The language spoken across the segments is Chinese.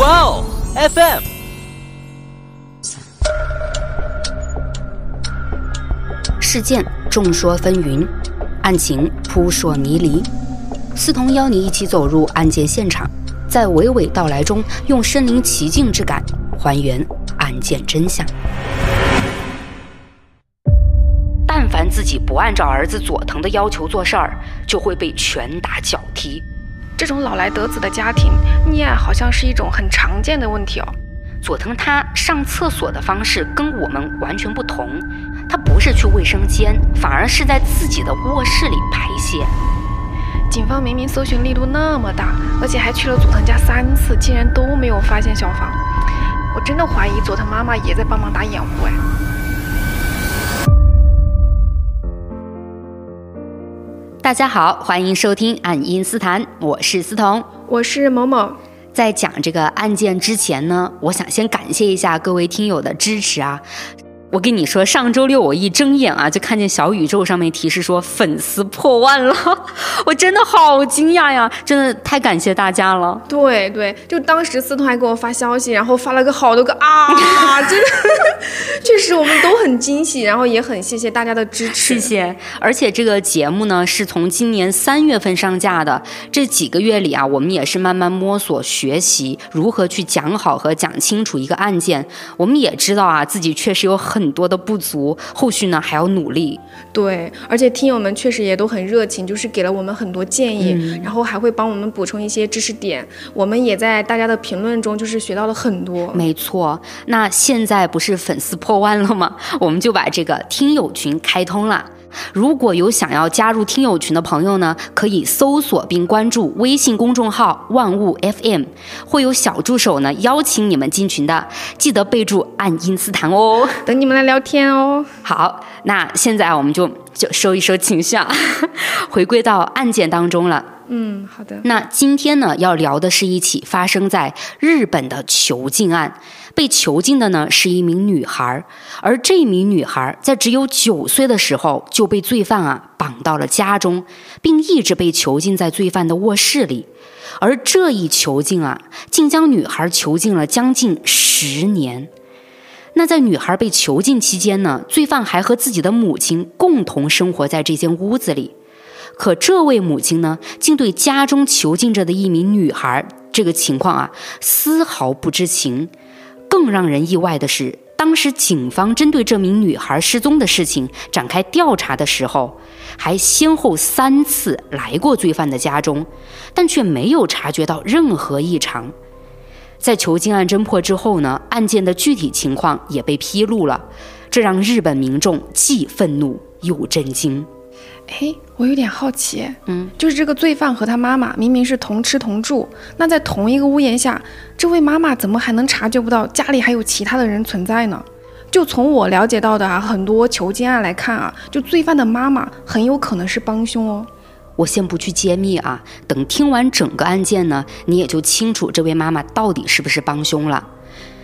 哇哦，FM。事件众说纷纭，案情扑朔迷离。思彤邀你一起走入案件现场，在娓娓道来中，用身临其境之感还原案件真相。但凡自己不按照儿子佐藤的要求做事儿，就会被拳打脚踢。这种老来得子的家庭溺爱好像是一种很常见的问题哦。佐藤他上厕所的方式跟我们完全不同，他不是去卫生间，反而是在自己的卧室里排泄。警方明明搜寻力度那么大，而且还去了佐藤家三次，竟然都没有发现小芳。我真的怀疑佐藤妈妈也在帮忙打掩护哎。大家好，欢迎收听《爱因斯坦》，我是思彤，我是某某。在讲这个案件之前呢，我想先感谢一下各位听友的支持啊。我跟你说，上周六我一睁眼啊，就看见小宇宙上面提示说粉丝破万了，我真的好惊讶呀！真的太感谢大家了。对对，就当时司徒还给我发消息，然后发了个好多个啊，真的，确实我们都很惊喜，然后也很谢谢大家的支持。谢谢。而且这个节目呢，是从今年三月份上架的，这几个月里啊，我们也是慢慢摸索学习如何去讲好和讲清楚一个案件。我们也知道啊，自己确实有很。很多的不足，后续呢还要努力。对，而且听友们确实也都很热情，就是给了我们很多建议，然后还会帮我们补充一些知识点。我们也在大家的评论中就是学到了很多。没错，那现在不是粉丝破万了吗？我们就把这个听友群开通了。如果有想要加入听友群的朋友呢，可以搜索并关注微信公众号“万物 FM”，会有小助手呢邀请你们进群的，记得备注“爱因斯坦”哦，等你们来聊天哦。好，那现在我们就就收一收情绪啊，回归到案件当中了。嗯，好的。那今天呢要聊的是一起发生在日本的囚禁案。被囚禁的呢是一名女孩，而这名女孩在只有九岁的时候就被罪犯啊绑到了家中，并一直被囚禁在罪犯的卧室里。而这一囚禁啊，竟将女孩囚禁了将近十年。那在女孩被囚禁期间呢，罪犯还和自己的母亲共同生活在这间屋子里。可这位母亲呢，竟对家中囚禁着的一名女孩这个情况啊，丝毫不知情。更让人意外的是，当时警方针对这名女孩失踪的事情展开调查的时候，还先后三次来过罪犯的家中，但却没有察觉到任何异常。在囚禁案侦破之后呢，案件的具体情况也被披露了，这让日本民众既愤怒又震惊。哎，我有点好奇，嗯，就是这个罪犯和他妈妈明明是同吃同住，那在同一个屋檐下，这位妈妈怎么还能察觉不到家里还有其他的人存在呢？就从我了解到的啊，很多囚禁案来看啊，就罪犯的妈妈很有可能是帮凶哦。我先不去揭秘啊，等听完整个案件呢，你也就清楚这位妈妈到底是不是帮凶了。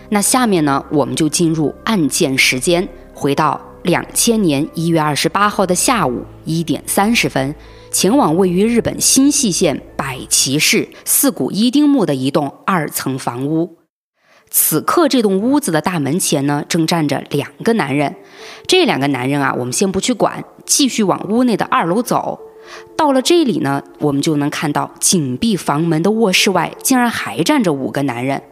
那下面呢，我们就进入案件时间，回到。两千年一月二十八号的下午一点三十分，前往位于日本新舄县百崎市四谷一丁目的一栋二层房屋。此刻，这栋屋子的大门前呢，正站着两个男人。这两个男人啊，我们先不去管，继续往屋内的二楼走。到了这里呢，我们就能看到紧闭房门的卧室外，竟然还站着五个男人。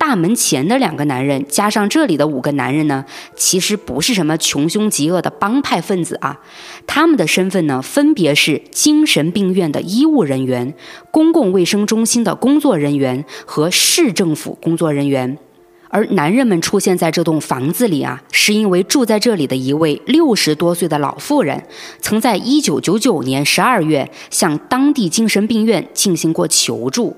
大门前的两个男人，加上这里的五个男人呢，其实不是什么穷凶极恶的帮派分子啊。他们的身份呢，分别是精神病院的医务人员、公共卫生中心的工作人员和市政府工作人员。而男人们出现在这栋房子里啊，是因为住在这里的一位六十多岁的老妇人，曾在一九九九年十二月向当地精神病院进行过求助。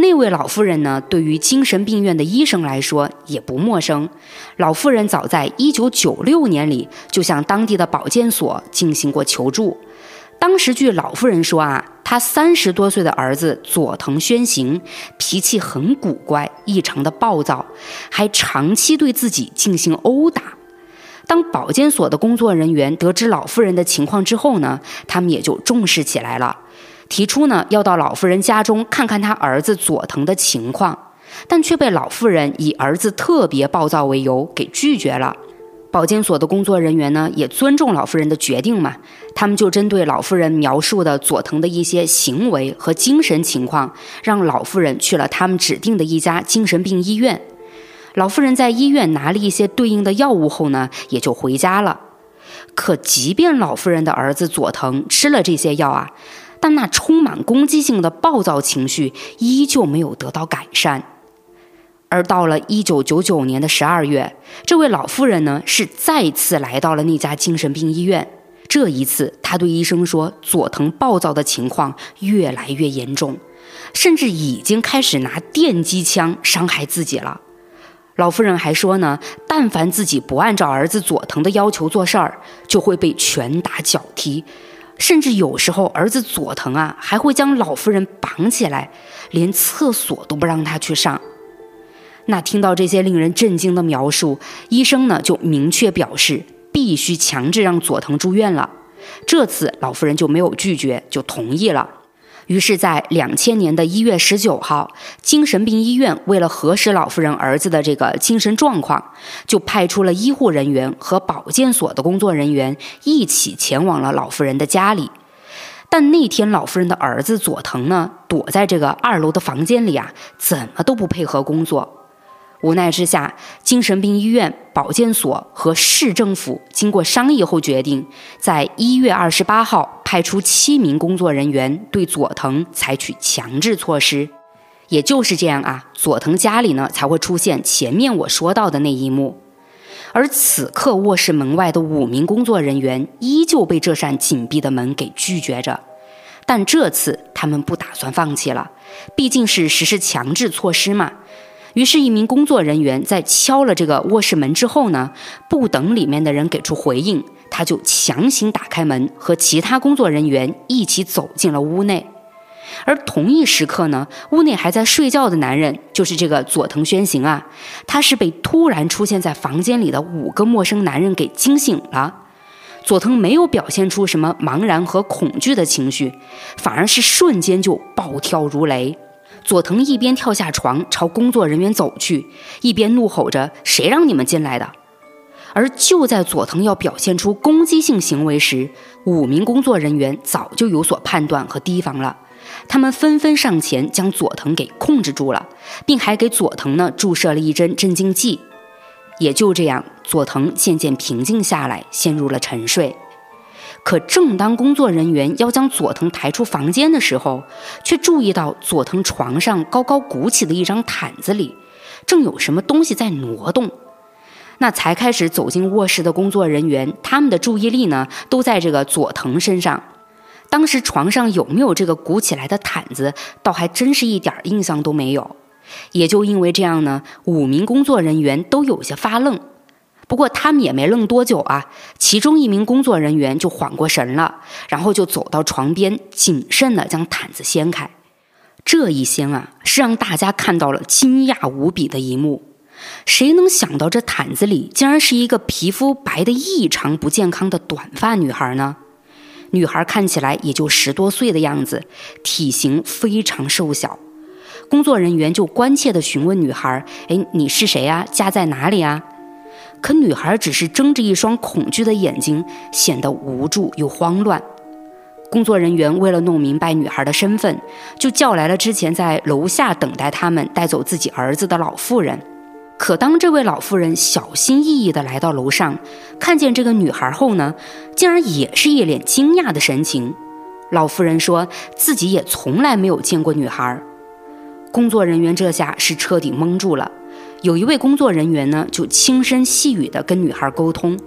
那位老妇人呢？对于精神病院的医生来说也不陌生。老妇人早在1996年里就向当地的保健所进行过求助。当时据老妇人说啊，她三十多岁的儿子佐藤宣行脾气很古怪，异常的暴躁，还长期对自己进行殴打。当保健所的工作人员得知老妇人的情况之后呢，他们也就重视起来了。提出呢，要到老妇人家中看看他儿子佐藤的情况。但却被老妇人以儿子特别暴躁为由给拒绝了。保健所的工作人员呢，也尊重老妇人的决定嘛，他们就针对老妇人描述的佐藤的一些行为和精神情况，让老妇人去了他们指定的一家精神病医院。老妇人在医院拿了一些对应的药物后呢，也就回家了。可即便老妇人的儿子佐藤吃了这些药啊，但那充满攻击性的暴躁情绪依旧没有得到改善。而到了一九九九年的十二月，这位老妇人呢是再次来到了那家精神病医院。这一次，她对医生说，佐藤暴躁的情况越来越严重，甚至已经开始拿电击枪伤害自己了。老妇人还说呢，但凡自己不按照儿子佐藤的要求做事儿，就会被拳打脚踢，甚至有时候儿子佐藤啊还会将老夫人绑起来，连厕所都不让他去上。那听到这些令人震惊的描述，医生呢就明确表示必须强制让佐藤住院了。这次老夫人就没有拒绝，就同意了。于是，在两千年的一月十九号，精神病医院为了核实老夫人儿子的这个精神状况，就派出了医护人员和保健所的工作人员一起前往了老夫人的家里。但那天老夫人的儿子佐藤呢，躲在这个二楼的房间里啊，怎么都不配合工作。无奈之下，精神病医院、保健所和市政府经过商议后决定，在一月二十八号派出七名工作人员对佐藤采取强制措施。也就是这样啊，佐藤家里呢才会出现前面我说到的那一幕。而此刻卧室门外的五名工作人员依旧被这扇紧闭的门给拒绝着，但这次他们不打算放弃了，毕竟是实施强制措施嘛。于是，一名工作人员在敲了这个卧室门之后呢，不等里面的人给出回应，他就强行打开门，和其他工作人员一起走进了屋内。而同一时刻呢，屋内还在睡觉的男人，就是这个佐藤宣行啊，他是被突然出现在房间里的五个陌生男人给惊醒了。佐藤没有表现出什么茫然和恐惧的情绪，反而是瞬间就暴跳如雷。佐藤一边跳下床朝工作人员走去，一边怒吼着：“谁让你们进来的？”而就在佐藤要表现出攻击性行为时，五名工作人员早就有所判断和提防了，他们纷纷上前将佐藤给控制住了，并还给佐藤呢注射了一针镇静剂。也就这样，佐藤渐渐平静下来，陷入了沉睡。可正当工作人员要将佐藤抬出房间的时候，却注意到佐藤床上高高鼓起的一张毯子里，正有什么东西在挪动。那才开始走进卧室的工作人员，他们的注意力呢，都在这个佐藤身上。当时床上有没有这个鼓起来的毯子，倒还真是一点印象都没有。也就因为这样呢，五名工作人员都有些发愣。不过他们也没愣多久啊，其中一名工作人员就缓过神了，然后就走到床边，谨慎地将毯子掀开。这一掀啊，是让大家看到了惊讶无比的一幕。谁能想到这毯子里竟然是一个皮肤白得异常不健康的短发女孩呢？女孩看起来也就十多岁的样子，体型非常瘦小。工作人员就关切地询问女孩：“哎，你是谁呀？家在哪里啊？”可女孩只是睁着一双恐惧的眼睛，显得无助又慌乱。工作人员为了弄明白女孩的身份，就叫来了之前在楼下等待他们带走自己儿子的老妇人。可当这位老妇人小心翼翼地来到楼上，看见这个女孩后呢，竟然也是一脸惊讶的神情。老妇人说自己也从来没有见过女孩。工作人员这下是彻底懵住了。有一位工作人员呢，就轻声细语地跟女孩沟通，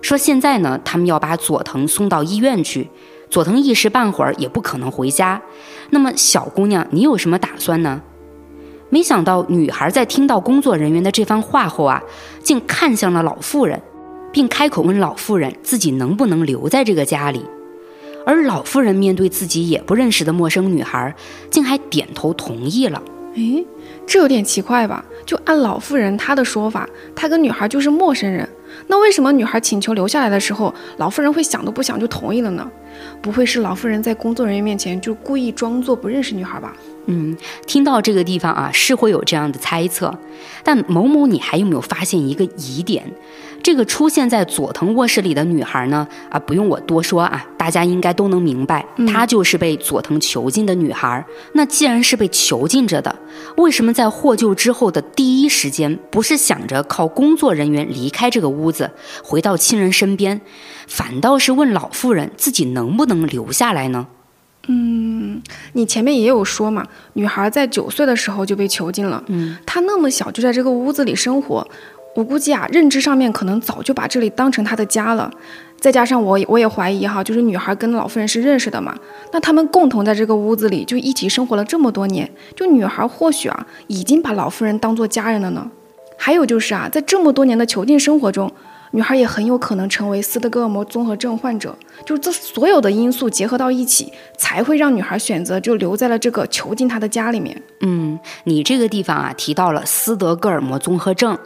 说现在呢，他们要把佐藤送到医院去，佐藤一时半会儿也不可能回家。那么，小姑娘，你有什么打算呢？没想到，女孩在听到工作人员的这番话后啊，竟看向了老妇人，并开口问老妇人自己能不能留在这个家里。而老妇人面对自己也不认识的陌生女孩，竟还点头同意了。诶，这有点奇怪吧？就按老妇人她的说法，她跟女孩就是陌生人。那为什么女孩请求留下来的时候，老妇人会想都不想就同意了呢？不会是老妇人在工作人员面前就故意装作不认识女孩吧？嗯，听到这个地方啊，是会有这样的猜测。但某某，你还有没有发现一个疑点？这个出现在佐藤卧室里的女孩呢？啊，不用我多说啊，大家应该都能明白，她就是被佐藤囚禁的女孩。那既然是被囚禁着的，为什么在获救之后的第一时间，不是想着靠工作人员离开这个屋子，回到亲人身边，反倒是问老妇人自己能不能留下来呢？嗯，你前面也有说嘛，女孩在九岁的时候就被囚禁了。嗯，她那么小就在这个屋子里生活，我估计啊，认知上面可能早就把这里当成他的家了。再加上我，我也怀疑哈，就是女孩跟老妇人是认识的嘛，那他们共同在这个屋子里就一起生活了这么多年，就女孩或许啊，已经把老妇人当做家人了呢。还有就是啊，在这么多年的囚禁生活中。女孩也很有可能成为斯德哥尔摩综合症患者，就是这所有的因素结合到一起，才会让女孩选择就留在了这个囚禁她的家里面。嗯，你这个地方啊提到了斯德哥尔摩综合症，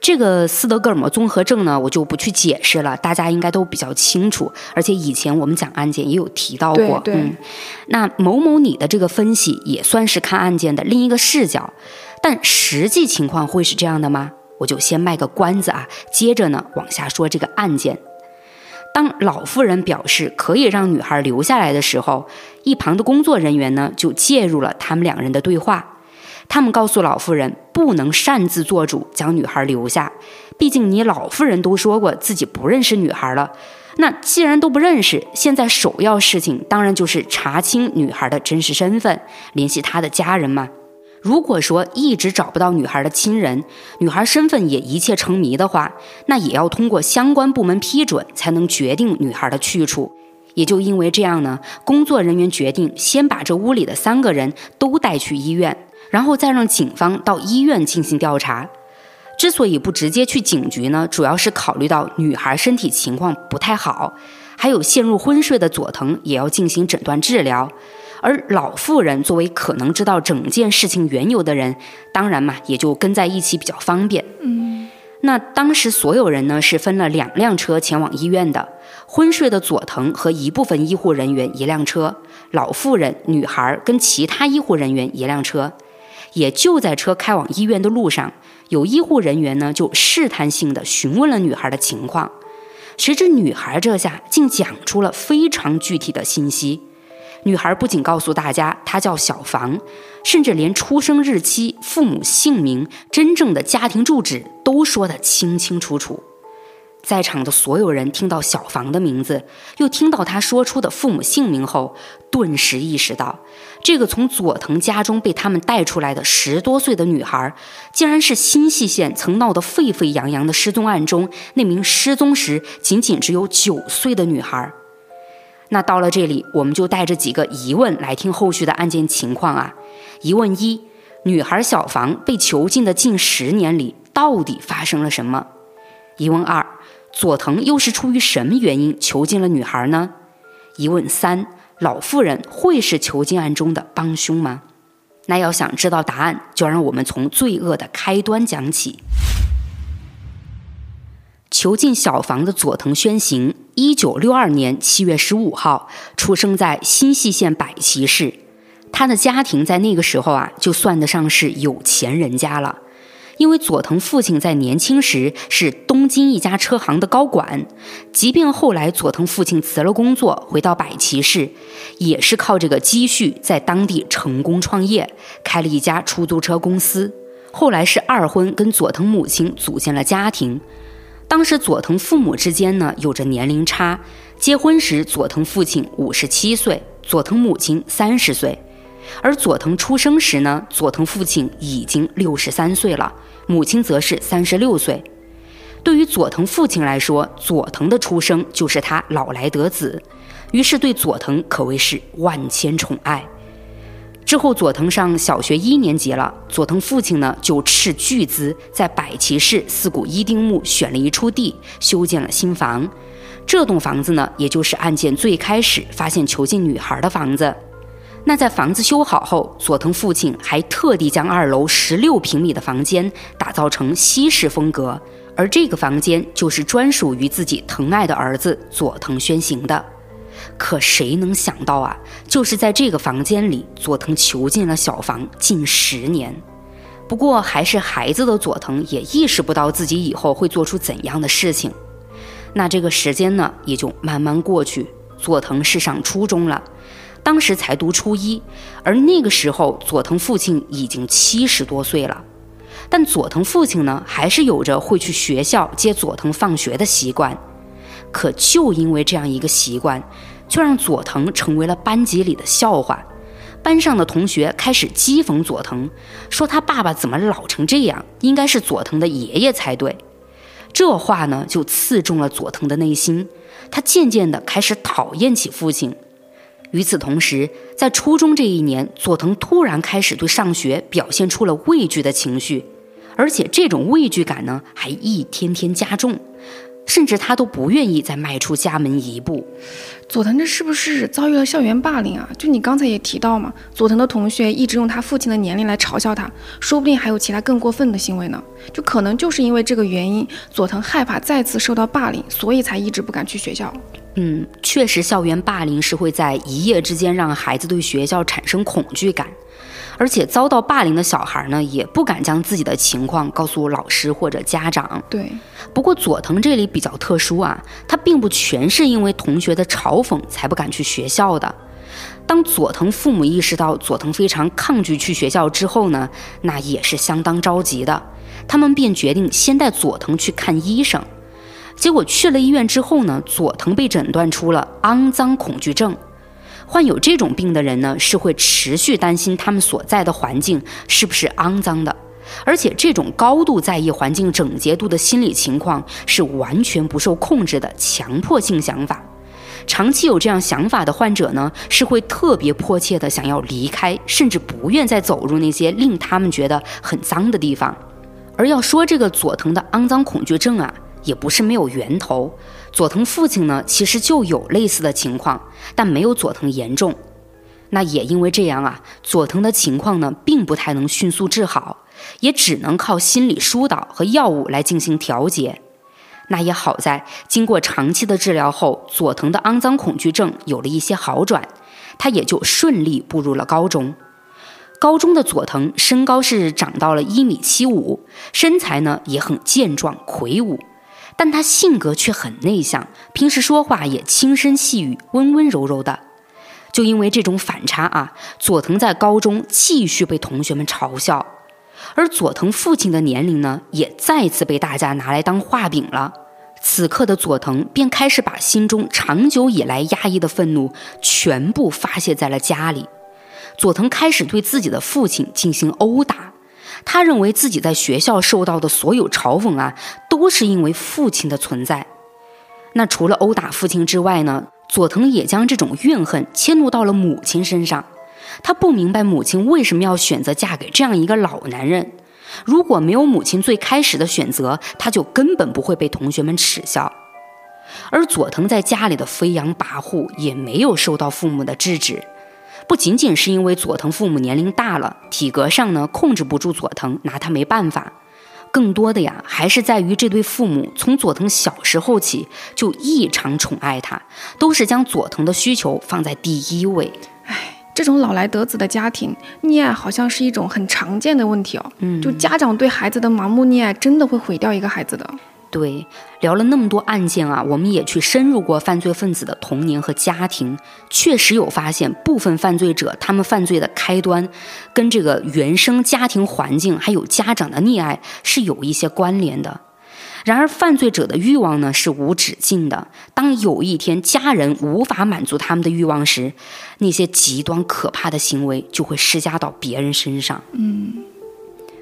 这个斯德哥尔摩综合症呢，我就不去解释了，大家应该都比较清楚。而且以前我们讲案件也有提到过。对对。那某某你的这个分析也算是看案件的另一个视角，但实际情况会是这样的吗？我就先卖个关子啊，接着呢往下说这个案件。当老妇人表示可以让女孩留下来的时候，一旁的工作人员呢就介入了他们两人的对话。他们告诉老妇人不能擅自做主将女孩留下，毕竟你老妇人都说过自己不认识女孩了。那既然都不认识，现在首要事情当然就是查清女孩的真实身份，联系她的家人嘛。如果说一直找不到女孩的亲人，女孩身份也一切成谜的话，那也要通过相关部门批准才能决定女孩的去处。也就因为这样呢，工作人员决定先把这屋里的三个人都带去医院，然后再让警方到医院进行调查。之所以不直接去警局呢，主要是考虑到女孩身体情况不太好，还有陷入昏睡的佐藤也要进行诊断治疗。而老妇人作为可能知道整件事情缘由的人，当然嘛，也就跟在一起比较方便。嗯，那当时所有人呢是分了两辆车前往医院的，昏睡的佐藤和一部分医护人员一辆车，老妇人、女孩跟其他医护人员一辆车。也就在车开往医院的路上，有医护人员呢就试探性的询问了女孩的情况，谁知女孩这下竟讲出了非常具体的信息。女孩不仅告诉大家她叫小房，甚至连出生日期、父母姓名、真正的家庭住址都说得清清楚楚。在场的所有人听到小房的名字，又听到他说出的父母姓名后，顿时意识到，这个从佐藤家中被他们带出来的十多岁的女孩，竟然是新系县曾闹得沸沸扬扬的失踪案中那名失踪时仅仅只有九岁的女孩。那到了这里，我们就带着几个疑问来听后续的案件情况啊。疑问一：女孩小房被囚禁的近十年里，到底发生了什么？疑问二：佐藤又是出于什么原因囚禁了女孩呢？疑问三：老妇人会是囚禁案中的帮凶吗？那要想知道答案，就让我们从罪恶的开端讲起。囚禁小房的佐藤宣行，一九六二年七月十五号出生在新舄县百齐市。他的家庭在那个时候啊，就算得上是有钱人家了。因为佐藤父亲在年轻时是东京一家车行的高管，即便后来佐藤父亲辞了工作，回到百齐市，也是靠这个积蓄在当地成功创业，开了一家出租车公司。后来是二婚，跟佐藤母亲组建了家庭。当时佐藤父母之间呢有着年龄差，结婚时佐藤父亲五十七岁，佐藤母亲三十岁，而佐藤出生时呢，佐藤父亲已经六十三岁了，母亲则是三十六岁。对于佐藤父亲来说，佐藤的出生就是他老来得子，于是对佐藤可谓是万千宠爱。之后，佐藤上小学一年级了。佐藤父亲呢，就斥巨资在百齐市四谷一丁目选了一处地，修建了新房。这栋房子呢，也就是案件最开始发现囚禁女孩的房子。那在房子修好后，佐藤父亲还特地将二楼十六平米的房间打造成西式风格，而这个房间就是专属于自己疼爱的儿子佐藤宣行的。可谁能想到啊，就是在这个房间里，佐藤囚禁了小房近十年。不过还是孩子的佐藤也意识不到自己以后会做出怎样的事情。那这个时间呢，也就慢慢过去。佐藤是上初中了，当时才读初一，而那个时候佐藤父亲已经七十多岁了。但佐藤父亲呢，还是有着会去学校接佐藤放学的习惯。可就因为这样一个习惯，却让佐藤成为了班级里的笑话。班上的同学开始讥讽佐藤，说他爸爸怎么老成这样，应该是佐藤的爷爷才对。这话呢，就刺中了佐藤的内心，他渐渐地开始讨厌起父亲。与此同时，在初中这一年，佐藤突然开始对上学表现出了畏惧的情绪，而且这种畏惧感呢，还一天天加重。甚至他都不愿意再迈出家门一步。佐藤这是不是遭遇了校园霸凌啊？就你刚才也提到嘛，佐藤的同学一直用他父亲的年龄来嘲笑他，说不定还有其他更过分的行为呢。就可能就是因为这个原因，佐藤害怕再次受到霸凌，所以才一直不敢去学校。嗯，确实，校园霸凌是会在一夜之间让孩子对学校产生恐惧感。而且遭到霸凌的小孩呢，也不敢将自己的情况告诉老师或者家长。对，不过佐藤这里比较特殊啊，他并不全是因为同学的嘲讽才不敢去学校的。当佐藤父母意识到佐藤非常抗拒去学校之后呢，那也是相当着急的。他们便决定先带佐藤去看医生。结果去了医院之后呢，佐藤被诊断出了肮脏恐惧症。患有这种病的人呢，是会持续担心他们所在的环境是不是肮脏的，而且这种高度在意环境整洁度的心理情况是完全不受控制的强迫性想法。长期有这样想法的患者呢，是会特别迫切的想要离开，甚至不愿再走入那些令他们觉得很脏的地方。而要说这个佐藤的肮脏恐惧症啊，也不是没有源头。佐藤父亲呢，其实就有类似的情况，但没有佐藤严重。那也因为这样啊，佐藤的情况呢，并不太能迅速治好，也只能靠心理疏导和药物来进行调节。那也好在，经过长期的治疗后，佐藤的肮脏恐惧症有了一些好转，他也就顺利步入了高中。高中的佐藤身高是长到了一米七五，身材呢也很健壮魁梧。但他性格却很内向，平时说话也轻声细语、温温柔柔的。就因为这种反差啊，佐藤在高中继续被同学们嘲笑，而佐藤父亲的年龄呢，也再次被大家拿来当画饼了。此刻的佐藤便开始把心中长久以来压抑的愤怒全部发泄在了家里。佐藤开始对自己的父亲进行殴打。他认为自己在学校受到的所有嘲讽啊，都是因为父亲的存在。那除了殴打父亲之外呢，佐藤也将这种怨恨迁怒到了母亲身上。他不明白母亲为什么要选择嫁给这样一个老男人。如果没有母亲最开始的选择，他就根本不会被同学们耻笑。而佐藤在家里的飞扬跋扈，也没有受到父母的制止。不仅仅是因为佐藤父母年龄大了，体格上呢控制不住佐藤，拿他没办法。更多的呀，还是在于这对父母从佐藤小时候起就异常宠爱他，都是将佐藤的需求放在第一位。唉，这种老来得子的家庭溺爱好像是一种很常见的问题哦。嗯，就家长对孩子的盲目溺爱，真的会毁掉一个孩子的。对，聊了那么多案件啊，我们也去深入过犯罪分子的童年和家庭，确实有发现部分犯罪者他们犯罪的开端，跟这个原生家庭环境还有家长的溺爱是有一些关联的。然而，犯罪者的欲望呢是无止境的，当有一天家人无法满足他们的欲望时，那些极端可怕的行为就会施加到别人身上。嗯。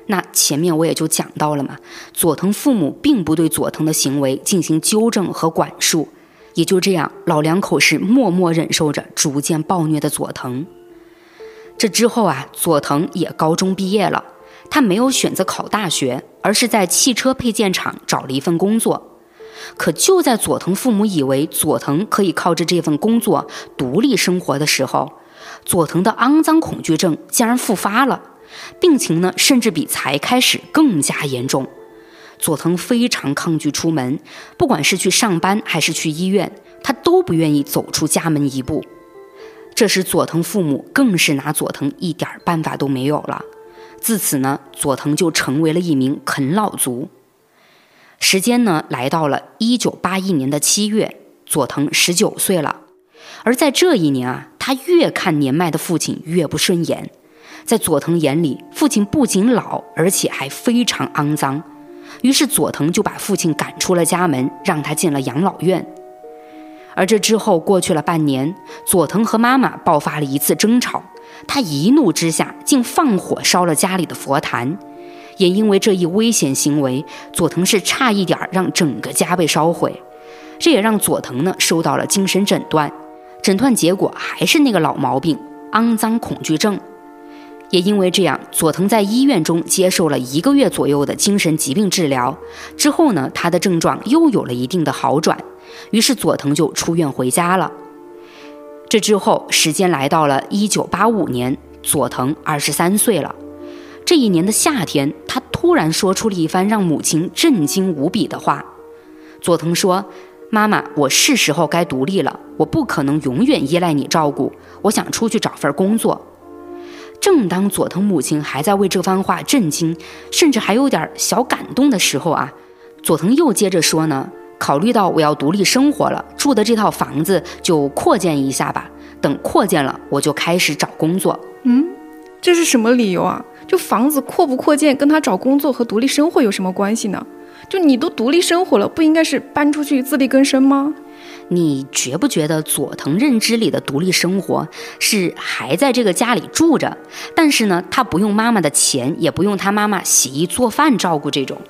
那前面我也就讲到了嘛，佐藤父母并不对佐藤的行为进行纠正和管束，也就这样，老两口是默默忍受着逐渐暴虐的佐藤。这之后啊，佐藤也高中毕业了，他没有选择考大学，而是在汽车配件厂找了一份工作。可就在佐藤父母以为佐藤可以靠着这份工作独立生活的时候，佐藤的肮脏恐惧症竟然复发了。病情呢，甚至比才开始更加严重。佐藤非常抗拒出门，不管是去上班还是去医院，他都不愿意走出家门一步。这时，佐藤父母更是拿佐藤一点办法都没有了。自此呢，佐藤就成为了一名啃老族。时间呢，来到了一九八一年的七月，佐藤十九岁了。而在这一年啊，他越看年迈的父亲越不顺眼。在佐藤眼里，父亲不仅老，而且还非常肮脏。于是佐藤就把父亲赶出了家门，让他进了养老院。而这之后过去了半年，佐藤和妈妈爆发了一次争吵，他一怒之下竟放火烧了家里的佛坛。也因为这一危险行为，佐藤是差一点让整个家被烧毁。这也让佐藤呢受到了精神诊断，诊断结果还是那个老毛病——肮脏恐惧症。也因为这样，佐藤在医院中接受了一个月左右的精神疾病治疗之后呢，他的症状又有了一定的好转，于是佐藤就出院回家了。这之后，时间来到了一九八五年，佐藤二十三岁了。这一年的夏天，他突然说出了一番让母亲震惊无比的话。佐藤说：“妈妈，我是时候该独立了，我不可能永远依赖你照顾，我想出去找份工作。”正当佐藤母亲还在为这番话震惊，甚至还有点小感动的时候啊，佐藤又接着说呢：“考虑到我要独立生活了，住的这套房子就扩建一下吧。等扩建了，我就开始找工作。”嗯，这是什么理由啊？就房子扩不扩建，跟他找工作和独立生活有什么关系呢？就你都独立生活了，不应该是搬出去自力更生吗？你觉不觉得佐藤认知里的独立生活是还在这个家里住着，但是呢，他不用妈妈的钱，也不用他妈妈洗衣做饭照顾这种？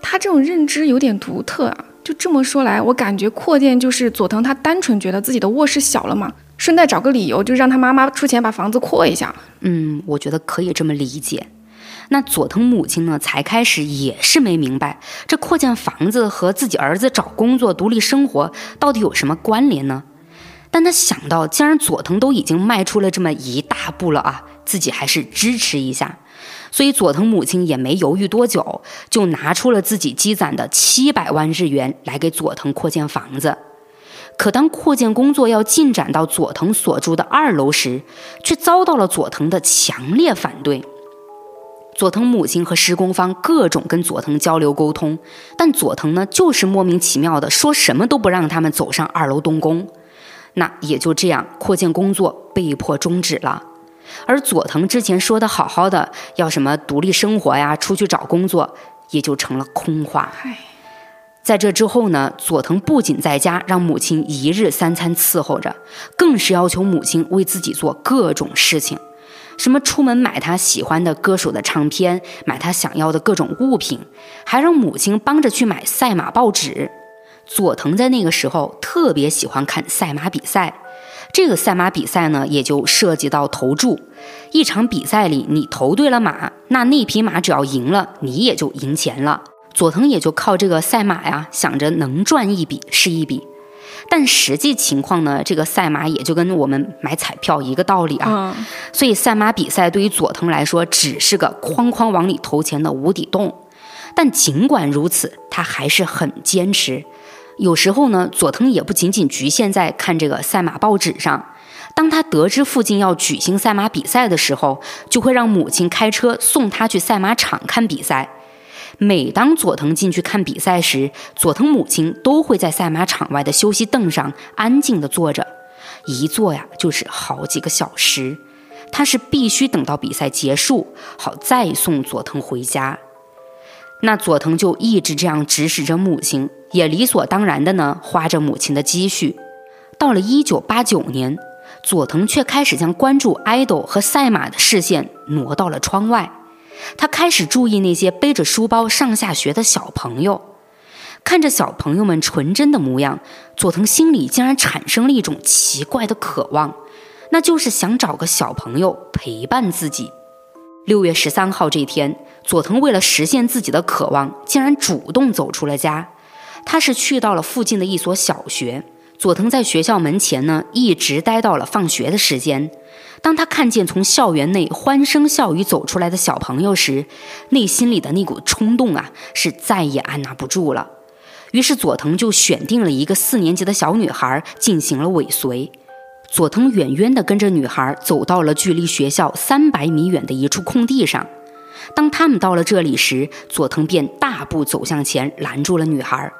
他这种认知有点独特啊。就这么说来，我感觉扩建就是佐藤他单纯觉得自己的卧室小了嘛，顺带找个理由就让他妈妈出钱把房子扩一下。嗯，我觉得可以这么理解。那佐藤母亲呢？才开始也是没明白，这扩建房子和自己儿子找工作、独立生活到底有什么关联呢？但他想到，既然佐藤都已经迈出了这么一大步了啊，自己还是支持一下。所以佐藤母亲也没犹豫多久，就拿出了自己积攒的七百万日元来给佐藤扩建房子。可当扩建工作要进展到佐藤所住的二楼时，却遭到了佐藤的强烈反对。佐藤母亲和施工方各种跟佐藤交流沟通，但佐藤呢，就是莫名其妙的说什么都不让他们走上二楼动工。那也就这样，扩建工作被迫终止了。而佐藤之前说的好好的要什么独立生活呀，出去找工作，也就成了空话。在这之后呢，佐藤不仅在家让母亲一日三餐伺候着，更是要求母亲为自己做各种事情。什么出门买他喜欢的歌手的唱片，买他想要的各种物品，还让母亲帮着去买赛马报纸。佐藤在那个时候特别喜欢看赛马比赛，这个赛马比赛呢，也就涉及到投注。一场比赛里，你投对了马，那那匹马只要赢了，你也就赢钱了。佐藤也就靠这个赛马呀，想着能赚一笔是一笔。但实际情况呢？这个赛马也就跟我们买彩票一个道理啊。所以赛马比赛对于佐藤来说只是个哐哐往里投钱的无底洞。但尽管如此，他还是很坚持。有时候呢，佐藤也不仅仅局限在看这个赛马报纸上。当他得知附近要举行赛马比赛的时候，就会让母亲开车送他去赛马场看比赛。每当佐藤进去看比赛时，佐藤母亲都会在赛马场外的休息凳上安静地坐着，一坐呀就是好几个小时。他是必须等到比赛结束，好再送佐藤回家。那佐藤就一直这样指使着母亲，也理所当然的呢花着母亲的积蓄。到了一九八九年，佐藤却开始将关注爱豆和赛马的视线挪到了窗外。他开始注意那些背着书包上下学的小朋友，看着小朋友们纯真的模样，佐藤心里竟然产生了一种奇怪的渴望，那就是想找个小朋友陪伴自己。六月十三号这天，佐藤为了实现自己的渴望，竟然主动走出了家。他是去到了附近的一所小学。佐藤在学校门前呢，一直待到了放学的时间。当他看见从校园内欢声笑语走出来的小朋友时，内心里的那股冲动啊，是再也按捺不住了。于是佐藤就选定了一个四年级的小女孩进行了尾随。佐藤远远地跟着女孩走到了距离学校三百米远的一处空地上。当他们到了这里时，佐藤便大步走向前，拦住了女孩。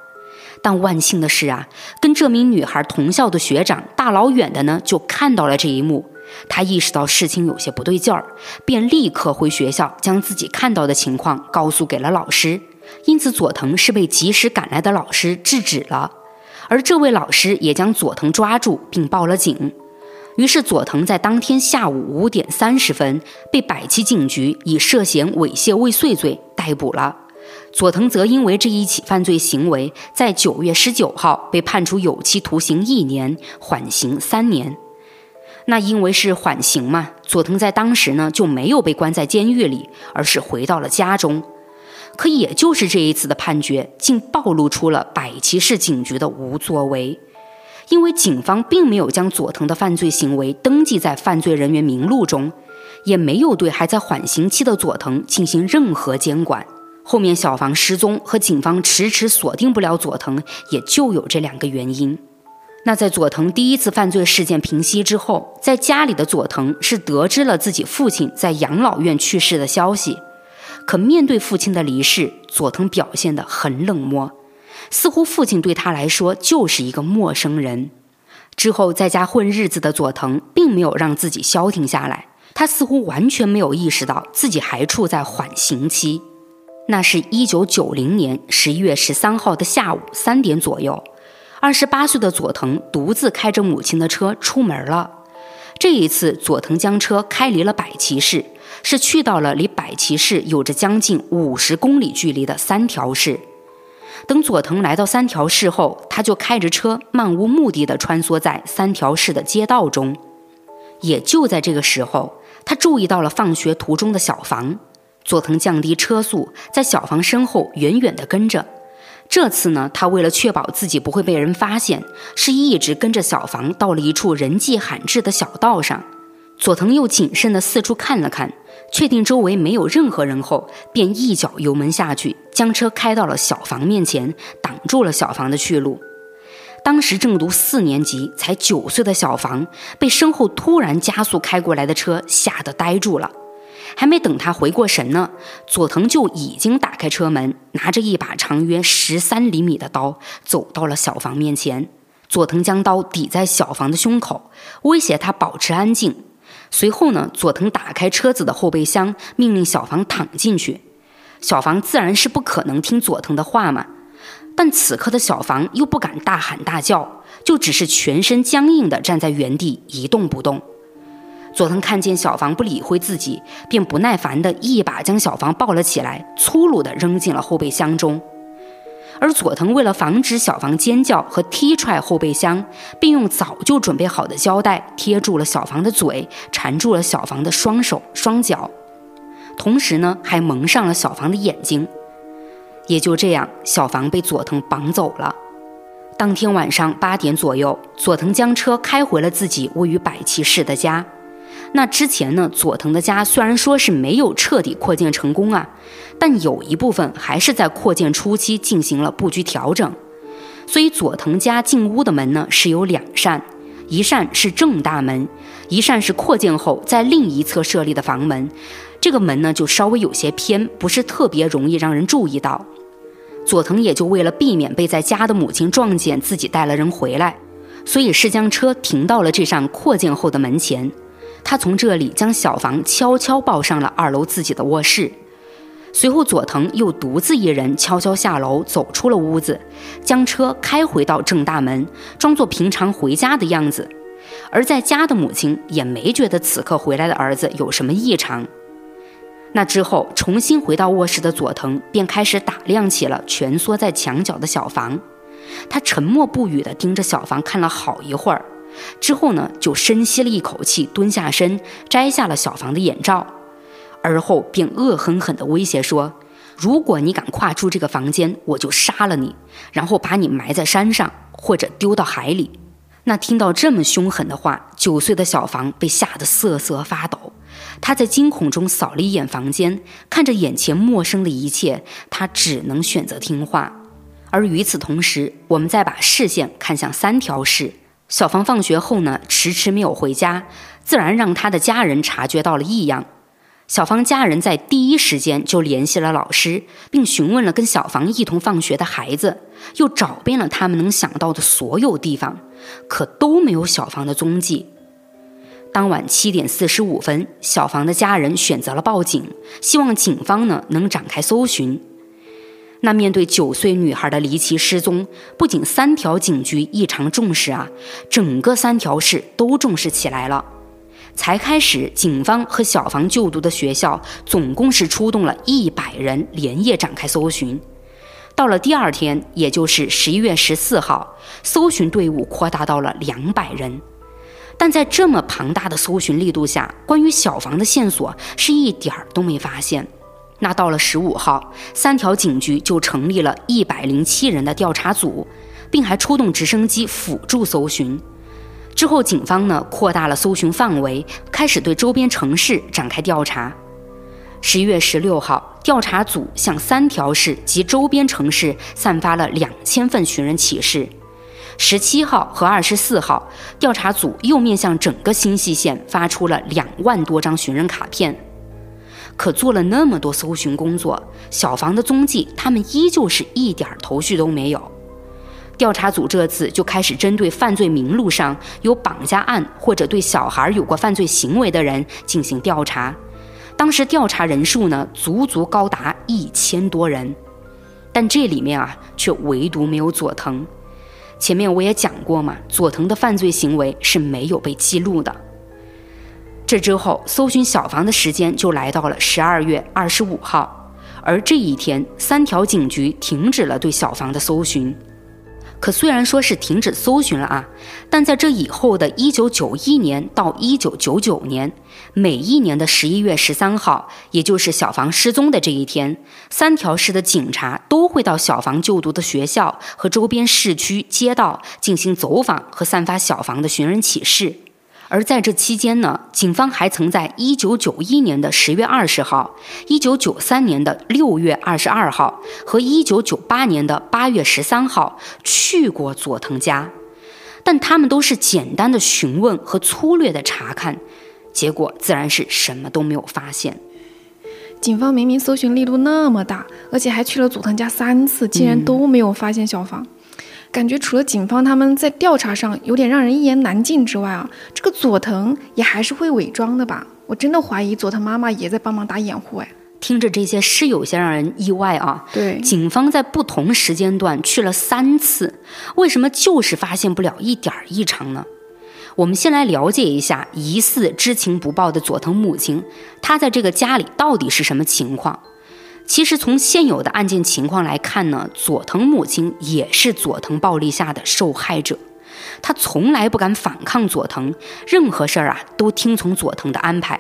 但万幸的是啊，跟这名女孩同校的学长大老远的呢就看到了这一幕。他意识到事情有些不对劲儿，便立刻回学校将自己看到的情况告诉给了老师。因此，佐藤是被及时赶来的老师制止了，而这位老师也将佐藤抓住并报了警。于是，佐藤在当天下午五点三十分被百七警局以涉嫌猥亵未遂罪逮捕了。佐藤则因为这一起犯罪行为，在九月十九号被判处有期徒刑一年，缓刑三年。那因为是缓刑嘛，佐藤在当时呢就没有被关在监狱里，而是回到了家中。可也就是这一次的判决，竟暴露出了百齐市警局的无作为，因为警方并没有将佐藤的犯罪行为登记在犯罪人员名录中，也没有对还在缓刑期的佐藤进行任何监管。后面小房失踪和警方迟迟锁定不了佐藤，也就有这两个原因。那在佐藤第一次犯罪事件平息之后，在家里的佐藤是得知了自己父亲在养老院去世的消息。可面对父亲的离世，佐藤表现得很冷漠，似乎父亲对他来说就是一个陌生人。之后在家混日子的佐藤，并没有让自己消停下来，他似乎完全没有意识到自己还处在缓刑期。那是一九九零年十一月十三号的下午三点左右。二十八岁的佐藤独自开着母亲的车出门了。这一次，佐藤将车开离了百崎市，是去到了离百崎市有着将近五十公里距离的三条市。等佐藤来到三条市后，他就开着车漫无目的地穿梭在三条市的街道中。也就在这个时候，他注意到了放学途中的小房。佐藤降低车速，在小房身后远远地跟着。这次呢，他为了确保自己不会被人发现，是一直跟着小房到了一处人迹罕至的小道上。佐藤又谨慎地四处看了看，确定周围没有任何人后，便一脚油门下去，将车开到了小房面前，挡住了小房的去路。当时正读四年级、才九岁的小房，被身后突然加速开过来的车吓得呆住了。还没等他回过神呢，佐藤就已经打开车门，拿着一把长约十三厘米的刀，走到了小房面前。佐藤将刀抵在小房的胸口，威胁他保持安静。随后呢，佐藤打开车子的后备箱，命令小房躺进去。小房自然是不可能听佐藤的话嘛，但此刻的小房又不敢大喊大叫，就只是全身僵硬地站在原地一动不动。佐藤看见小房不理会自己，便不耐烦地一把将小房抱了起来，粗鲁地扔进了后备箱中。而佐藤为了防止小房尖叫和踢踹后备箱，并用早就准备好的胶带贴住了小房的嘴，缠住了小房的双手双脚，同时呢，还蒙上了小房的眼睛。也就这样，小房被佐藤绑走了。当天晚上八点左右，佐藤将车开回了自己位于百齐市的家。那之前呢，佐藤的家虽然说是没有彻底扩建成功啊，但有一部分还是在扩建初期进行了布局调整。所以佐藤家进屋的门呢是有两扇，一扇是正大门，一扇是扩建后在另一侧设立的房门。这个门呢就稍微有些偏，不是特别容易让人注意到。佐藤也就为了避免被在家的母亲撞见自己带了人回来，所以是将车停到了这扇扩建后的门前。他从这里将小房悄悄抱上了二楼自己的卧室，随后佐藤又独自一人悄悄下楼，走出了屋子，将车开回到正大门，装作平常回家的样子。而在家的母亲也没觉得此刻回来的儿子有什么异常。那之后，重新回到卧室的佐藤便开始打量起了蜷缩在墙角的小房，他沉默不语地盯着小房看了好一会儿。之后呢，就深吸了一口气，蹲下身，摘下了小房的眼罩，而后便恶狠狠地威胁说：“如果你敢跨出这个房间，我就杀了你，然后把你埋在山上，或者丢到海里。”那听到这么凶狠的话，九岁的小房被吓得瑟瑟发抖。他在惊恐中扫了一眼房间，看着眼前陌生的一切，他只能选择听话。而与此同时，我们再把视线看向三条市。小芳放学后呢，迟迟没有回家，自然让她的家人察觉到了异样。小芳家人在第一时间就联系了老师，并询问了跟小芳一同放学的孩子，又找遍了他们能想到的所有地方，可都没有小芳的踪迹。当晚七点四十五分，小芳的家人选择了报警，希望警方呢能展开搜寻。那面对九岁女孩的离奇失踪，不仅三条警局异常重视啊，整个三条市都重视起来了。才开始，警方和小房就读的学校总共是出动了一百人，连夜展开搜寻。到了第二天，也就是十一月十四号，搜寻队伍扩大到了两百人。但在这么庞大的搜寻力度下，关于小房的线索是一点儿都没发现。那到了十五号，三条警局就成立了一百零七人的调查组，并还出动直升机辅助搜寻。之后，警方呢扩大了搜寻范围，开始对周边城市展开调查。十一月十六号，调查组向三条市及周边城市散发了两千份寻人启事。十七号和二十四号，调查组又面向整个新西县发出了两万多张寻人卡片。可做了那么多搜寻工作，小房的踪迹，他们依旧是一点头绪都没有。调查组这次就开始针对犯罪名录上有绑架案或者对小孩有过犯罪行为的人进行调查。当时调查人数呢，足足高达一千多人，但这里面啊，却唯独没有佐藤。前面我也讲过嘛，佐藤的犯罪行为是没有被记录的。这之后，搜寻小房的时间就来到了十二月二十五号，而这一天，三条警局停止了对小房的搜寻。可虽然说是停止搜寻了啊，但在这以后的一九九一年到一九九九年，每一年的十一月十三号，也就是小房失踪的这一天，三条市的警察都会到小房就读的学校和周边市区街道进行走访和散发小房的寻人启事。而在这期间呢，警方还曾在1991年的十月二十号、1993年的六月二十二号和1998年的八月十三号去过佐藤家，但他们都是简单的询问和粗略的查看，结果自然是什么都没有发现。警方明明搜寻力度那么大，而且还去了佐藤家三次，竟然都没有发现小房。感觉除了警方他们在调查上有点让人一言难尽之外啊，这个佐藤也还是会伪装的吧？我真的怀疑佐藤妈妈也在帮忙打掩护哎。听着这些是有些让人意外啊。对，警方在不同时间段去了三次，为什么就是发现不了一点异常呢？我们先来了解一下疑似知情不报的佐藤母亲，她在这个家里到底是什么情况？其实从现有的案件情况来看呢，佐藤母亲也是佐藤暴力下的受害者，她从来不敢反抗佐藤，任何事儿啊都听从佐藤的安排。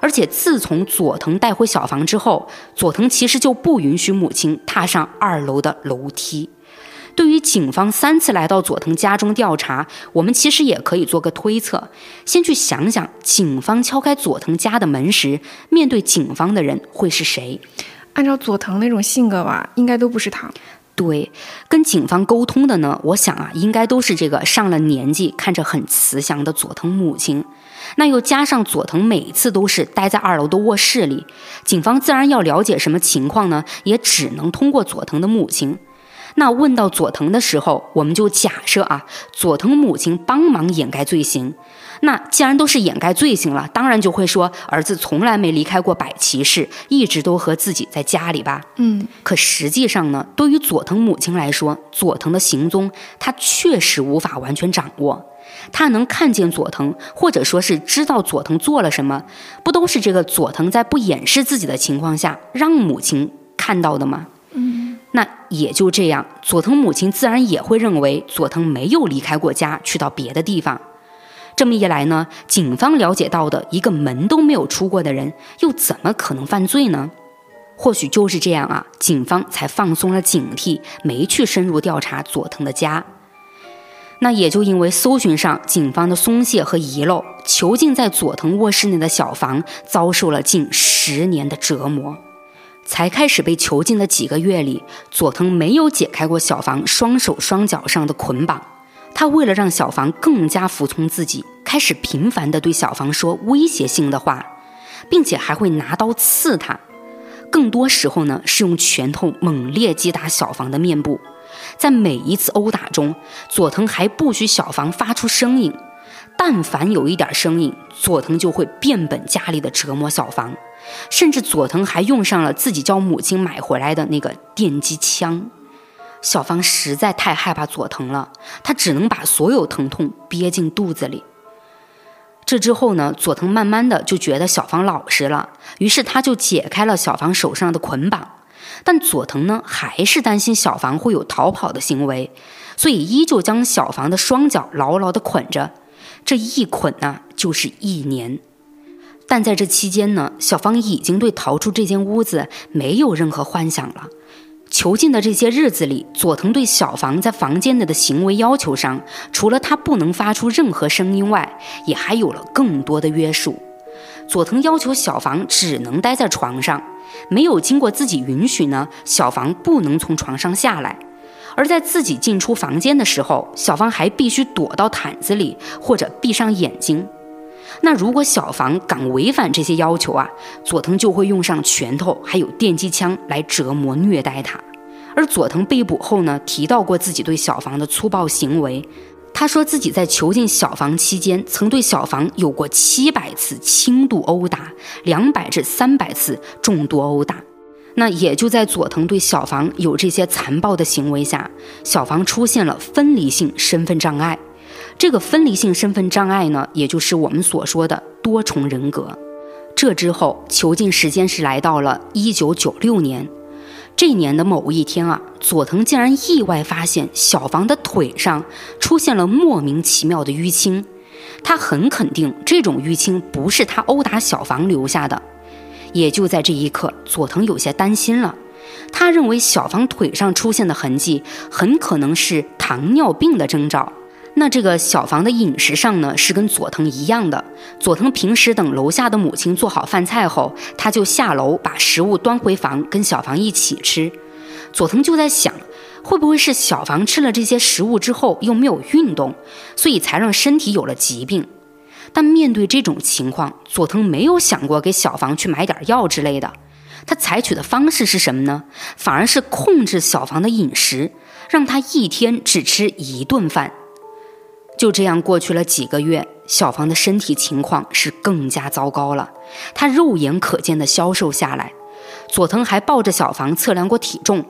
而且自从佐藤带回小房之后，佐藤其实就不允许母亲踏上二楼的楼梯。对于警方三次来到佐藤家中调查，我们其实也可以做个推测，先去想想警方敲开佐藤家的门时，面对警方的人会是谁。按照佐藤那种性格吧，应该都不是他。对，跟警方沟通的呢，我想啊，应该都是这个上了年纪、看着很慈祥的佐藤母亲。那又加上佐藤每次都是待在二楼的卧室里，警方自然要了解什么情况呢，也只能通过佐藤的母亲。那问到佐藤的时候，我们就假设啊，佐藤母亲帮忙掩盖罪行。那既然都是掩盖罪行了，当然就会说儿子从来没离开过百齐市，一直都和自己在家里吧。嗯，可实际上呢，对于佐藤母亲来说，佐藤的行踪她确实无法完全掌握。她能看见佐藤，或者说是知道佐藤做了什么，不都是这个佐藤在不掩饰自己的情况下让母亲看到的吗？嗯，那也就这样，佐藤母亲自然也会认为佐藤没有离开过家，去到别的地方。这么一来呢，警方了解到的一个门都没有出过的人，又怎么可能犯罪呢？或许就是这样啊，警方才放松了警惕，没去深入调查佐藤的家。那也就因为搜寻上警方的松懈和遗漏，囚禁在佐藤卧室内的小房遭受了近十年的折磨。才开始被囚禁的几个月里，佐藤没有解开过小房双手双脚上的捆绑。他为了让小房更加服从自己，开始频繁地对小房说威胁性的话，并且还会拿刀刺他。更多时候呢，是用拳头猛烈击打小房的面部。在每一次殴打中，佐藤还不许小房发出声音。但凡有一点声音，佐藤就会变本加厉地折磨小房。甚至佐藤还用上了自己叫母亲买回来的那个电击枪。小芳实在太害怕佐藤了，她只能把所有疼痛憋进肚子里。这之后呢，佐藤慢慢的就觉得小芳老实了，于是他就解开了小芳手上的捆绑。但佐藤呢，还是担心小芳会有逃跑的行为，所以依旧将小芳的双脚牢牢的捆着。这一捆呢，就是一年。但在这期间呢，小芳已经对逃出这间屋子没有任何幻想了。囚禁的这些日子里，佐藤对小房在房间内的行为要求上，除了他不能发出任何声音外，也还有了更多的约束。佐藤要求小房只能待在床上，没有经过自己允许呢，小房不能从床上下来。而在自己进出房间的时候，小芳还必须躲到毯子里或者闭上眼睛。那如果小房敢违反这些要求啊，佐藤就会用上拳头还有电击枪来折磨虐待他。而佐藤被捕后呢，提到过自己对小房的粗暴行为。他说自己在囚禁小房期间，曾对小房有过七百次轻度殴打，两百至三百次重度殴打。那也就在佐藤对小房有这些残暴的行为下，小房出现了分离性身份障碍。这个分离性身份障碍呢，也就是我们所说的多重人格。这之后，囚禁时间是来到了一九九六年。这年的某一天啊，佐藤竟然意外发现小房的腿上出现了莫名其妙的淤青。他很肯定这种淤青不是他殴打小房留下的。也就在这一刻，佐藤有些担心了。他认为小房腿上出现的痕迹很可能是糖尿病的征兆。那这个小房的饮食上呢，是跟佐藤一样的。佐藤平时等楼下的母亲做好饭菜后，他就下楼把食物端回房，跟小房一起吃。佐藤就在想，会不会是小房吃了这些食物之后又没有运动，所以才让身体有了疾病？但面对这种情况，佐藤没有想过给小房去买点药之类的。他采取的方式是什么呢？反而是控制小房的饮食，让他一天只吃一顿饭。就这样过去了几个月，小房的身体情况是更加糟糕了。他肉眼可见的消瘦下来。佐藤还抱着小房测量过体重，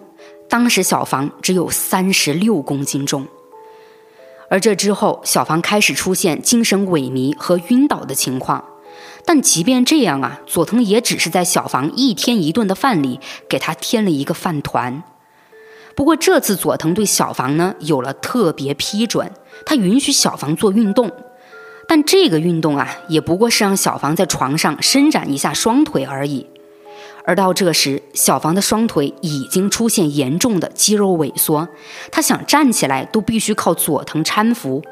当时小房只有三十六公斤重。而这之后，小房开始出现精神萎靡和晕倒的情况。但即便这样啊，佐藤也只是在小房一天一顿的饭里给他添了一个饭团。不过这次佐藤对小房呢有了特别批准。他允许小房做运动，但这个运动啊，也不过是让小房在床上伸展一下双腿而已。而到这时，小房的双腿已经出现严重的肌肉萎缩，他想站起来都必须靠佐藤搀扶。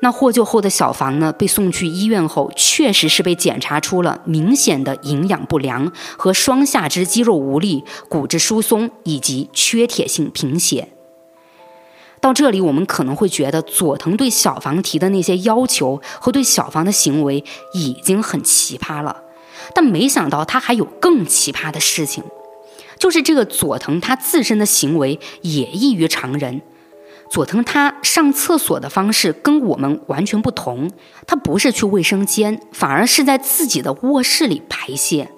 那获救后的小房呢，被送去医院后，确实是被检查出了明显的营养不良和双下肢肌肉无力、骨质疏松以及缺铁性贫血。到这里，我们可能会觉得佐藤对小房提的那些要求和对小房的行为已经很奇葩了，但没想到他还有更奇葩的事情，就是这个佐藤他自身的行为也异于常人。佐藤他上厕所的方式跟我们完全不同，他不是去卫生间，反而是在自己的卧室里排泄。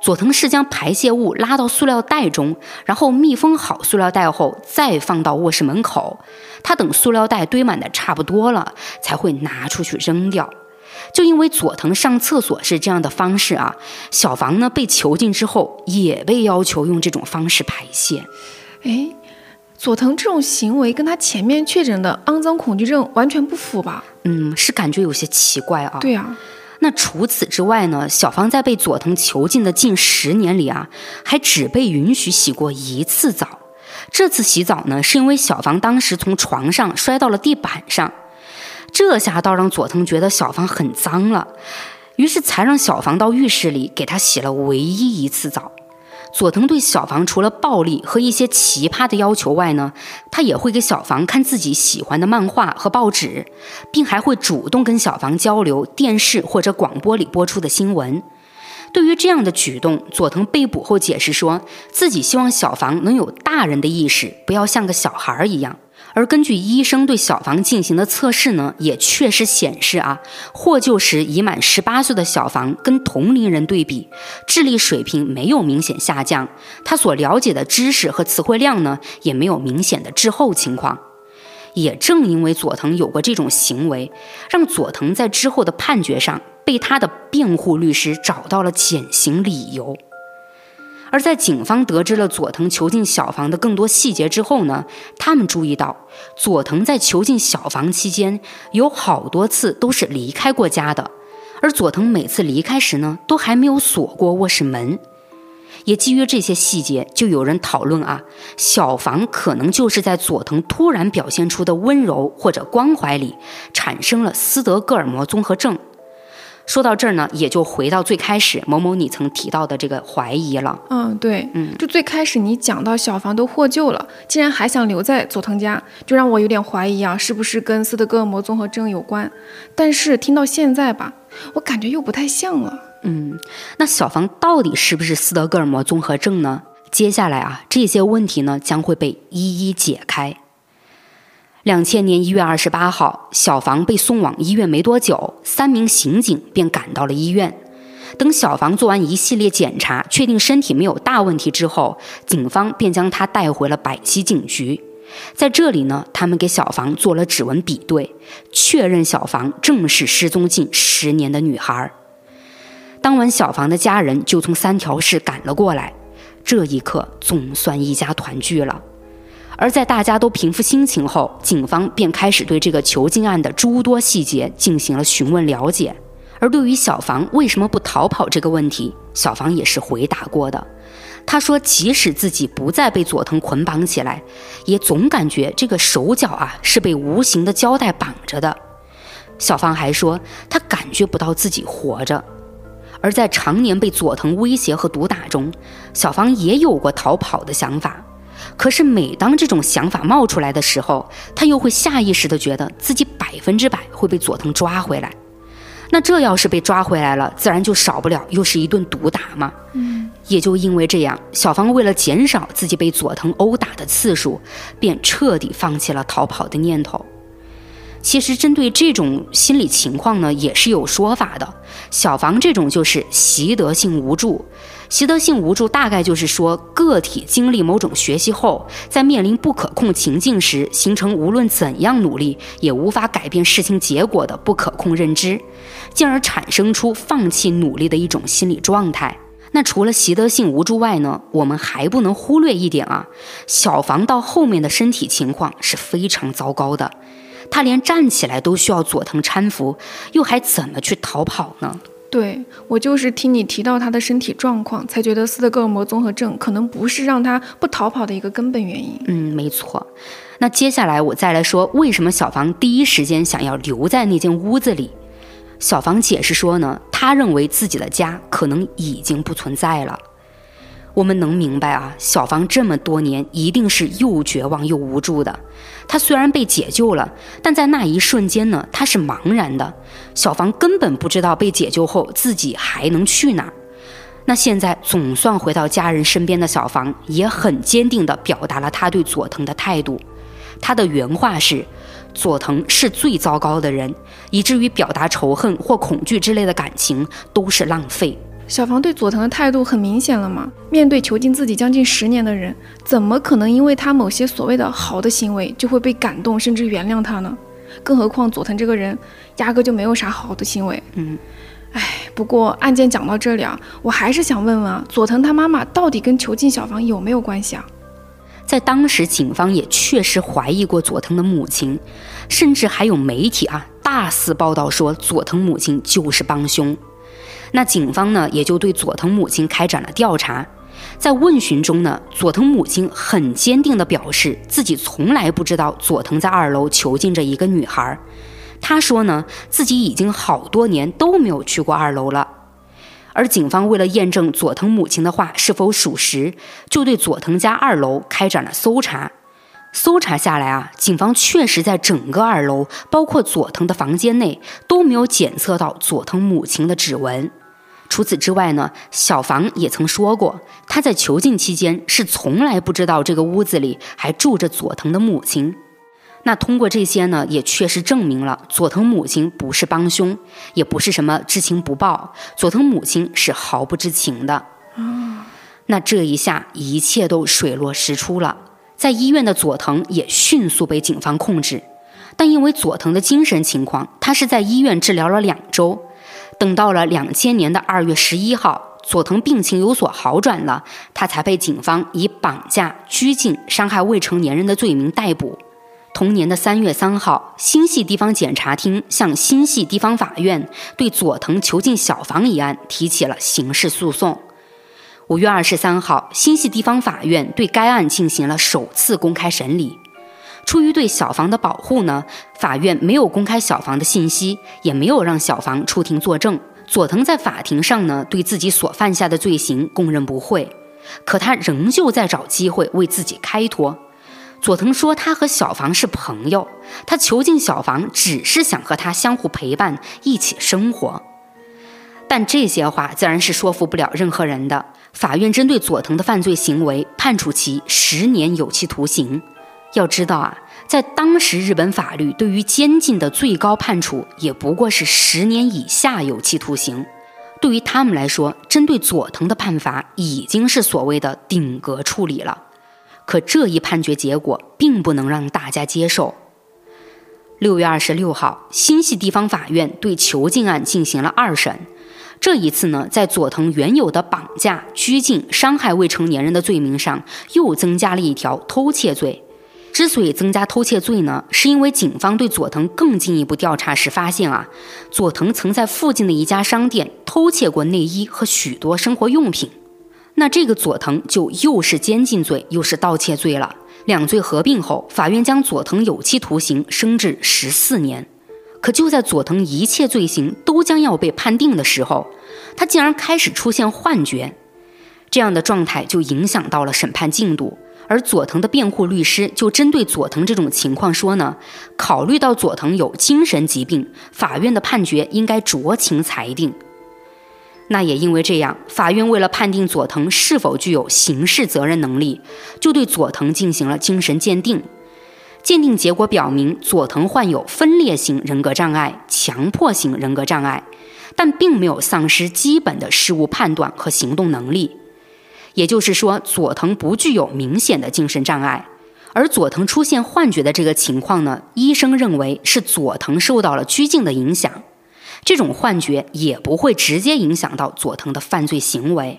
佐藤是将排泄物拉到塑料袋中，然后密封好塑料袋后，再放到卧室门口。他等塑料袋堆满的差不多了，才会拿出去扔掉。就因为佐藤上厕所是这样的方式啊，小房呢被囚禁之后，也被要求用这种方式排泄。哎，佐藤这种行为跟他前面确诊的肮脏恐惧症完全不符吧？嗯，是感觉有些奇怪啊。对呀。那除此之外呢？小芳在被佐藤囚禁的近十年里啊，还只被允许洗过一次澡。这次洗澡呢，是因为小芳当时从床上摔到了地板上，这下倒让佐藤觉得小芳很脏了，于是才让小芳到浴室里给她洗了唯一一次澡。佐藤对小房除了暴力和一些奇葩的要求外呢，他也会给小房看自己喜欢的漫画和报纸，并还会主动跟小房交流电视或者广播里播出的新闻。对于这样的举动，佐藤被捕后解释说自己希望小房能有大人的意识，不要像个小孩一样。而根据医生对小房进行的测试呢，也确实显示啊，获救时已满十八岁的小房跟同龄人对比，智力水平没有明显下降，他所了解的知识和词汇量呢，也没有明显的滞后情况。也正因为佐藤有过这种行为，让佐藤在之后的判决上被他的辩护律师找到了减刑理由。而在警方得知了佐藤囚禁小房的更多细节之后呢，他们注意到佐藤在囚禁小房期间有好多次都是离开过家的，而佐藤每次离开时呢，都还没有锁过卧室门。也基于这些细节，就有人讨论啊，小房可能就是在佐藤突然表现出的温柔或者关怀里，产生了斯德哥尔摩综合症。说到这儿呢，也就回到最开始某某你曾提到的这个怀疑了。嗯，对，嗯，就最开始你讲到小房都获救了，竟然还想留在佐藤家，就让我有点怀疑啊，是不是跟斯德哥尔摩综合症有关？但是听到现在吧，我感觉又不太像了。嗯，那小房到底是不是斯德哥尔摩综合症呢？接下来啊，这些问题呢将会被一一解开。两千年一月二十八号，小房被送往医院没多久，三名刑警便赶到了医院。等小房做完一系列检查，确定身体没有大问题之后，警方便将他带回了百溪警局。在这里呢，他们给小房做了指纹比对，确认小房正是失踪近十年的女孩。当晚，小房的家人就从三条市赶了过来，这一刻总算一家团聚了。而在大家都平复心情后，警方便开始对这个囚禁案的诸多细节进行了询问了解。而对于小房为什么不逃跑这个问题，小房也是回答过的。他说，即使自己不再被佐藤捆绑起来，也总感觉这个手脚啊是被无形的胶带绑着的。小芳还说，他感觉不到自己活着。而在常年被佐藤威胁和毒打中，小芳也有过逃跑的想法。可是，每当这种想法冒出来的时候，他又会下意识地觉得自己百分之百会被佐藤抓回来。那这要是被抓回来了，自然就少不了又是一顿毒打嘛。嗯，也就因为这样，小芳为了减少自己被佐藤殴打的次数，便彻底放弃了逃跑的念头。其实，针对这种心理情况呢，也是有说法的。小芳这种就是习得性无助。习得性无助大概就是说，个体经历某种学习后，在面临不可控情境时，形成无论怎样努力也无法改变事情结果的不可控认知，进而产生出放弃努力的一种心理状态。那除了习得性无助外呢，我们还不能忽略一点啊，小房到后面的身体情况是非常糟糕的，他连站起来都需要佐藤搀扶，又还怎么去逃跑呢？对我就是听你提到他的身体状况，才觉得斯德哥尔摩综合症可能不是让他不逃跑的一个根本原因。嗯，没错。那接下来我再来说，为什么小房第一时间想要留在那间屋子里？小房解释说呢，他认为自己的家可能已经不存在了。我们能明白啊，小芳这么多年一定是又绝望又无助的。她虽然被解救了，但在那一瞬间呢，她是茫然的。小芳根本不知道被解救后自己还能去哪儿。那现在总算回到家人身边的小芳，也很坚定地表达了她对佐藤的态度。她的原话是：“佐藤是最糟糕的人，以至于表达仇恨或恐惧之类的感情都是浪费。”小房对佐藤的态度很明显了嘛？面对囚禁自己将近十年的人，怎么可能因为他某些所谓的好的行为就会被感动甚至原谅他呢？更何况佐藤这个人压根就没有啥好的行为。嗯，哎，不过案件讲到这里啊，我还是想问问啊，佐藤他妈妈到底跟囚禁小房有没有关系啊？在当时，警方也确实怀疑过佐藤的母亲，甚至还有媒体啊大肆报道说佐藤母亲就是帮凶。那警方呢，也就对佐藤母亲开展了调查。在问询中呢，佐藤母亲很坚定地表示自己从来不知道佐藤在二楼囚禁着一个女孩。她说呢，自己已经好多年都没有去过二楼了。而警方为了验证佐藤母亲的话是否属实，就对佐藤家二楼开展了搜查。搜查下来啊，警方确实在整个二楼，包括佐藤的房间内，都没有检测到佐藤母亲的指纹。除此之外呢，小房也曾说过，他在囚禁期间是从来不知道这个屋子里还住着佐藤的母亲。那通过这些呢，也确实证明了佐藤母亲不是帮凶，也不是什么知情不报，佐藤母亲是毫不知情的。那这一下一切都水落石出了。在医院的佐藤也迅速被警方控制，但因为佐藤的精神情况，他是在医院治疗了两周。等到了两千年的二月十一号，佐藤病情有所好转了，他才被警方以绑架、拘禁、伤害未成年人的罪名逮捕。同年的三月三号，新系地方检察厅向新系地方法院对佐藤囚禁小房一案提起了刑事诉讼。五月二十三号，新系地方法院对该案进行了首次公开审理。出于对小房的保护呢，法院没有公开小房的信息，也没有让小房出庭作证。佐藤在法庭上呢，对自己所犯下的罪行供认不讳，可他仍旧在找机会为自己开脱。佐藤说，他和小房是朋友，他囚禁小房只是想和他相互陪伴，一起生活。但这些话自然是说服不了任何人的。法院针对佐藤的犯罪行为，判处其十年有期徒刑。要知道啊，在当时日本法律对于监禁的最高判处也不过是十年以下有期徒刑。对于他们来说，针对佐藤的判罚已经是所谓的顶格处理了。可这一判决结果并不能让大家接受。六月二十六号，新系地方法院对囚禁案进行了二审。这一次呢，在佐藤原有的绑架、拘禁、伤害未成年人的罪名上，又增加了一条偷窃罪。之所以增加偷窃罪呢，是因为警方对佐藤更进一步调查时发现啊，佐藤曾在附近的一家商店偷窃过内衣和许多生活用品。那这个佐藤就又是监禁罪又是盗窃罪了，两罪合并后，法院将佐藤有期徒刑升至十四年。可就在佐藤一切罪行都将要被判定的时候，他竟然开始出现幻觉，这样的状态就影响到了审判进度。而佐藤的辩护律师就针对佐藤这种情况说呢，考虑到佐藤有精神疾病，法院的判决应该酌情裁定。那也因为这样，法院为了判定佐藤是否具有刑事责任能力，就对佐藤进行了精神鉴定。鉴定结果表明，佐藤患有分裂型人格障碍、强迫型人格障碍，但并没有丧失基本的事物判断和行动能力。也就是说，佐藤不具有明显的精神障碍，而佐藤出现幻觉的这个情况呢，医生认为是佐藤受到了拘禁的影响。这种幻觉也不会直接影响到佐藤的犯罪行为。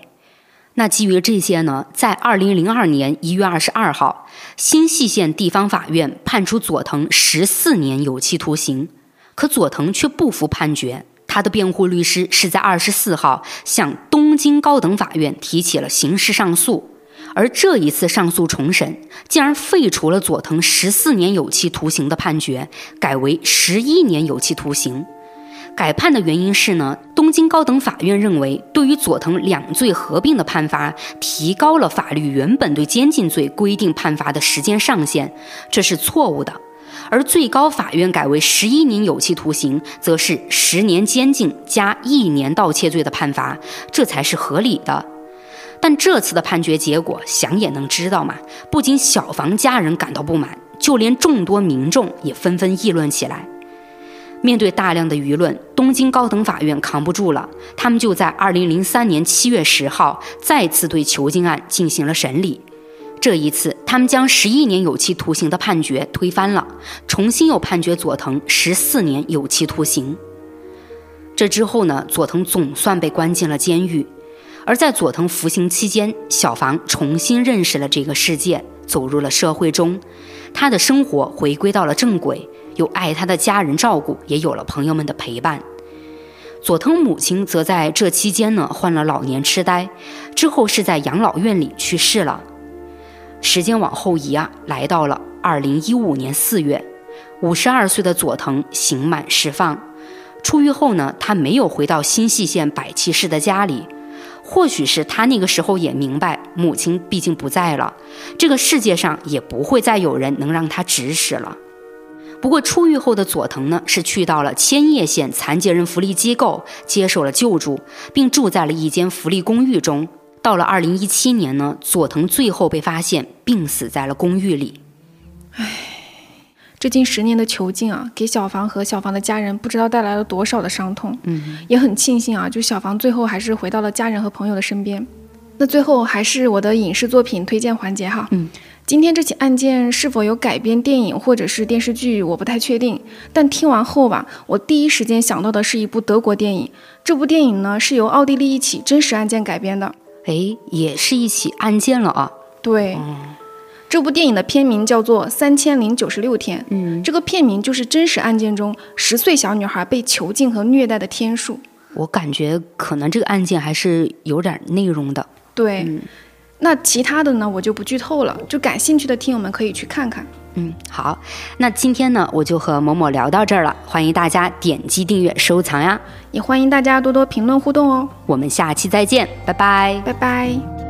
那基于这些呢，在二零零二年一月二十二号，新舄县地方法院判处佐藤十四年有期徒刑，可佐藤却不服判决。他的辩护律师是在二十四号向东京高等法院提起了刑事上诉，而这一次上诉重审，竟然废除了佐藤十四年有期徒刑的判决，改为十一年有期徒刑。改判的原因是呢，东京高等法院认为，对于佐藤两罪合并的判罚，提高了法律原本对监禁罪规定判罚的时间上限，这是错误的。而最高法院改为十一年有期徒刑，则是十年监禁加一年盗窃罪的判罚，这才是合理的。但这次的判决结果，想也能知道嘛。不仅小房家人感到不满，就连众多民众也纷纷议论起来。面对大量的舆论，东京高等法院扛不住了，他们就在二零零三年七月十号再次对囚禁案进行了审理。这一次，他们将十一年有期徒刑的判决推翻了，重新又判决佐藤十四年有期徒刑。这之后呢，佐藤总算被关进了监狱。而在佐藤服刑期间，小房重新认识了这个世界，走入了社会中，他的生活回归到了正轨，有爱他的家人照顾，也有了朋友们的陪伴。佐藤母亲则在这期间呢患了老年痴呆，之后是在养老院里去世了。时间往后移啊，来到了二零一五年四月，五十二岁的佐藤刑满释放。出狱后呢，他没有回到新舄县百崎市的家里。或许是他那个时候也明白，母亲毕竟不在了，这个世界上也不会再有人能让他指使了。不过出狱后的佐藤呢，是去到了千叶县残疾人福利机构接受了救助，并住在了一间福利公寓中。到了二零一七年呢，佐藤最后被发现病死在了公寓里。唉，这近十年的囚禁啊，给小房和小房的家人不知道带来了多少的伤痛。嗯，也很庆幸啊，就小房最后还是回到了家人和朋友的身边。那最后还是我的影视作品推荐环节哈。嗯。今天这起案件是否有改编电影或者是电视剧，我不太确定。但听完后吧，我第一时间想到的是一部德国电影。这部电影呢是由奥地利一起真实案件改编的。哎，也是一起案件了啊。对，这部电影的片名叫做《三千零九十六天》。嗯，这个片名就是真实案件中十岁小女孩被囚禁和虐待的天数。我感觉可能这个案件还是有点内容的。对。那其他的呢，我就不剧透了。就感兴趣的听友们可以去看看。嗯，好，那今天呢，我就和某某聊到这儿了。欢迎大家点击订阅、收藏呀，也欢迎大家多多评论互动哦。我们下期再见，拜拜，拜拜。